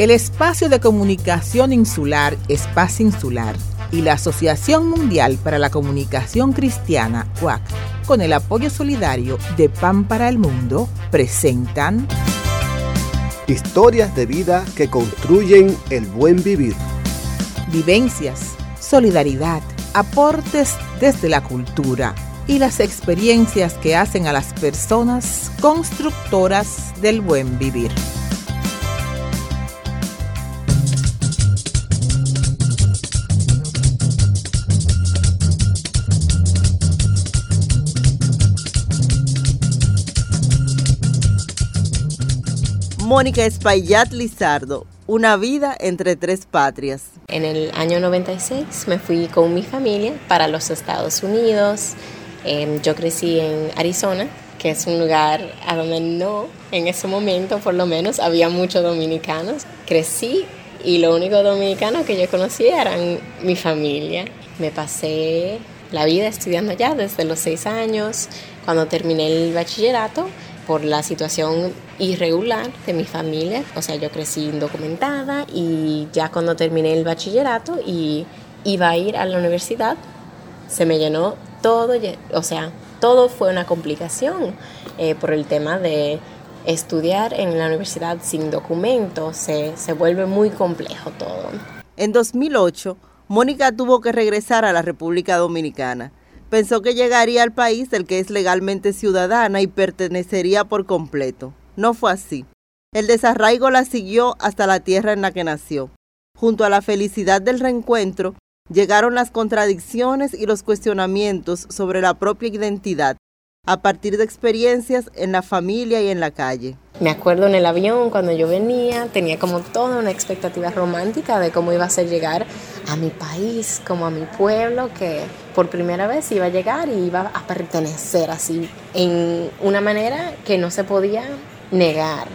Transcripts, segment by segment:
El Espacio de Comunicación Insular, Espacio Insular, y la Asociación Mundial para la Comunicación Cristiana, UAC, con el apoyo solidario de Pan para el Mundo, presentan Historias de vida que construyen el buen vivir. Vivencias, solidaridad, aportes desde la cultura y las experiencias que hacen a las personas constructoras del buen vivir. Mónica Espaillat Lizardo, Una vida entre tres patrias. En el año 96 me fui con mi familia para los Estados Unidos. Em, yo crecí en Arizona, que es un lugar a donde no, en ese momento por lo menos, había muchos dominicanos. Crecí y lo único dominicano que yo conocía eran mi familia. Me pasé la vida estudiando allá desde los seis años. Cuando terminé el bachillerato, por la situación irregular de mi familia. O sea, yo crecí indocumentada y ya cuando terminé el bachillerato y iba a ir a la universidad, se me llenó todo, o sea, todo fue una complicación eh, por el tema de estudiar en la universidad sin documentos, se, se vuelve muy complejo todo. En 2008, Mónica tuvo que regresar a la República Dominicana Pensó que llegaría al país del que es legalmente ciudadana y pertenecería por completo. No fue así. El desarraigo la siguió hasta la tierra en la que nació. Junto a la felicidad del reencuentro, llegaron las contradicciones y los cuestionamientos sobre la propia identidad, a partir de experiencias en la familia y en la calle. Me acuerdo en el avión cuando yo venía, tenía como toda una expectativa romántica de cómo iba a ser llegar a mi país, como a mi pueblo, que por primera vez iba a llegar y iba a pertenecer así, en una manera que no se podía negar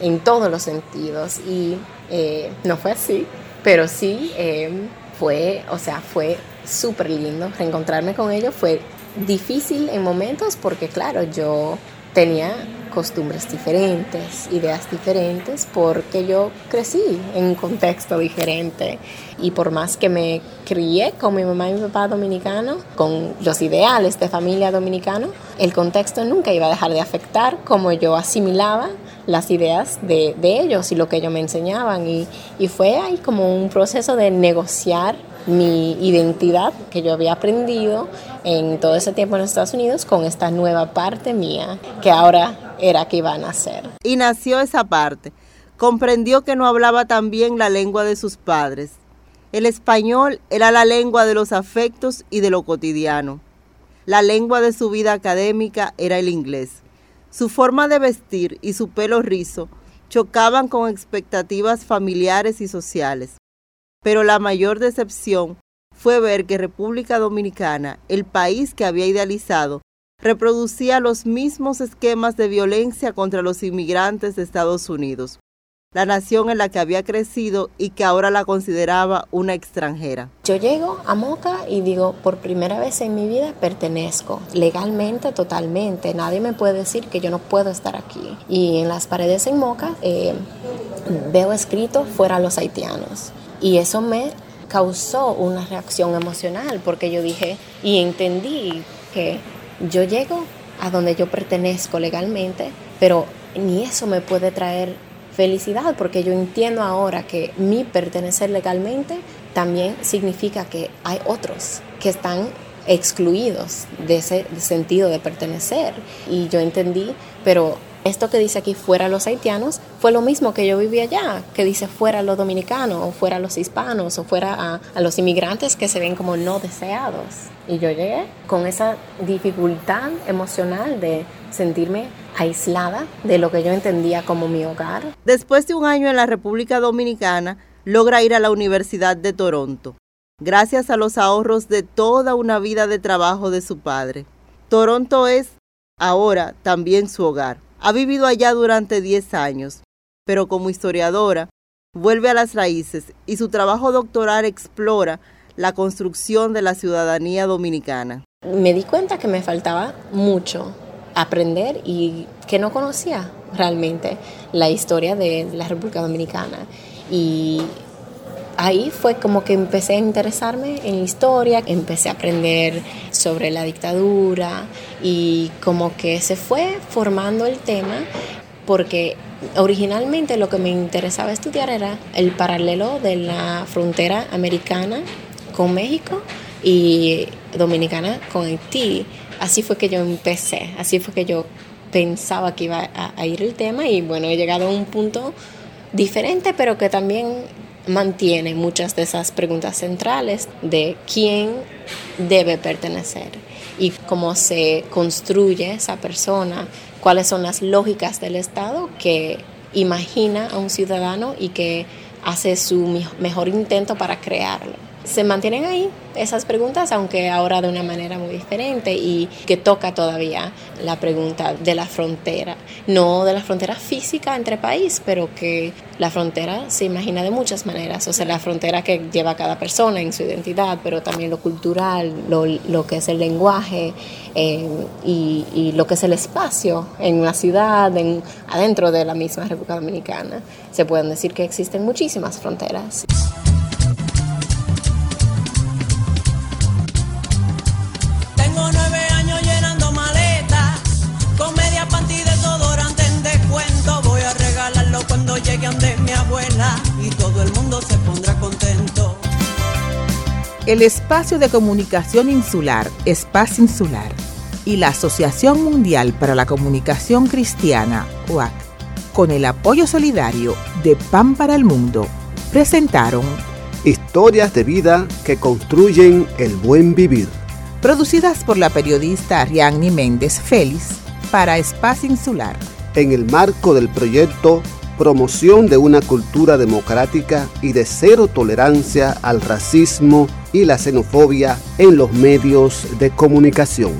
en todos los sentidos. Y eh, no fue así, pero sí eh, fue, o sea, fue súper lindo reencontrarme con ellos, fue difícil en momentos porque claro, yo tenía costumbres diferentes, ideas diferentes, porque yo crecí en un contexto diferente. Y por más que me crié con mi mamá y mi papá dominicano, con los ideales de familia dominicano, el contexto nunca iba a dejar de afectar como yo asimilaba las ideas de, de ellos y lo que ellos me enseñaban. Y, y fue ahí como un proceso de negociar mi identidad que yo había aprendido en todo ese tiempo en los Estados Unidos con esta nueva parte mía que ahora era que iba a nacer. Y nació esa parte. Comprendió que no hablaba tan bien la lengua de sus padres. El español era la lengua de los afectos y de lo cotidiano. La lengua de su vida académica era el inglés. Su forma de vestir y su pelo rizo chocaban con expectativas familiares y sociales pero la mayor decepción fue ver que República Dominicana, el país que había idealizado, reproducía los mismos esquemas de violencia contra los inmigrantes de Estados Unidos, la nación en la que había crecido y que ahora la consideraba una extranjera. Yo llego a Moca y digo, por primera vez en mi vida pertenezco, legalmente, totalmente. Nadie me puede decir que yo no puedo estar aquí. Y en las paredes en Moca eh, veo escrito fuera los haitianos. Y eso me causó una reacción emocional porque yo dije y entendí que yo llego a donde yo pertenezco legalmente, pero ni eso me puede traer felicidad porque yo entiendo ahora que mi pertenecer legalmente también significa que hay otros que están excluidos de ese sentido de pertenecer. Y yo entendí, pero esto que dice aquí fuera los haitianos fue lo mismo que yo viví allá, que dice fuera los dominicanos, o fuera los hispanos, o fuera a, los inmigrantes que se ven como no deseados. Y yo llegué con esa dificultad emocional de sentirme aislada de lo que yo entendía como mi hogar. Después de un año en la República Dominicana, logra ir a la Universidad de Toronto, gracias a los ahorros de toda una vida de trabajo de su padre. Toronto es ahora también su hogar. Ha vivido allá durante 10 años, pero como historiadora, vuelve a las raíces y su trabajo doctoral explora la construcción de la ciudadanía dominicana. Me di cuenta que me faltaba mucho aprender y que no conocía realmente la historia de la República Dominicana. Y ahí fue como que empecé a interesarme en historia, empecé a aprender sobre la dictadura y como que se fue formando el tema porque originalmente lo que me interesaba estudiar era el paralelo de la frontera americana con México y dominicana con Haití. Así fue que yo empecé, así fue que yo pensaba que iba a, a ir el tema y bueno, he llegado a un punto diferente, pero que también mantiene muchas de esas preguntas centrales de quién debe pertenecer y cómo se construye esa persona, cuáles son las lógicas del Estado que imagina a un ciudadano y que hace su mejor intento para crearlo se mantienen ahí esas preguntas, aunque ahora de una manera muy diferente y que toca todavía la pregunta de la frontera, no de la frontera física entre países, pero que la frontera se imagina de muchas maneras, o sea, la frontera que lleva cada persona en su identidad, pero también lo cultural, lo, que es el lenguaje eh, y, y, lo que es el espacio en una ciudad, en, adentro de la misma República Dominicana. Se pueden decir que existen muchísimas fronteras. Y todo el mundo se pondrá contento. El Espacio de Comunicación Insular, Espacio Insular, y la Asociación Mundial para la Comunicación Cristiana, UAC, con el apoyo solidario de Pan para el Mundo, presentaron Historias de vida que construyen el buen vivir. Producidas por la periodista Ariadne Méndez Félix para Espacio Insular. En el marco del proyecto promoción de una cultura democrática y de cero tolerancia al racismo y la xenofobia en los medios de comunicación.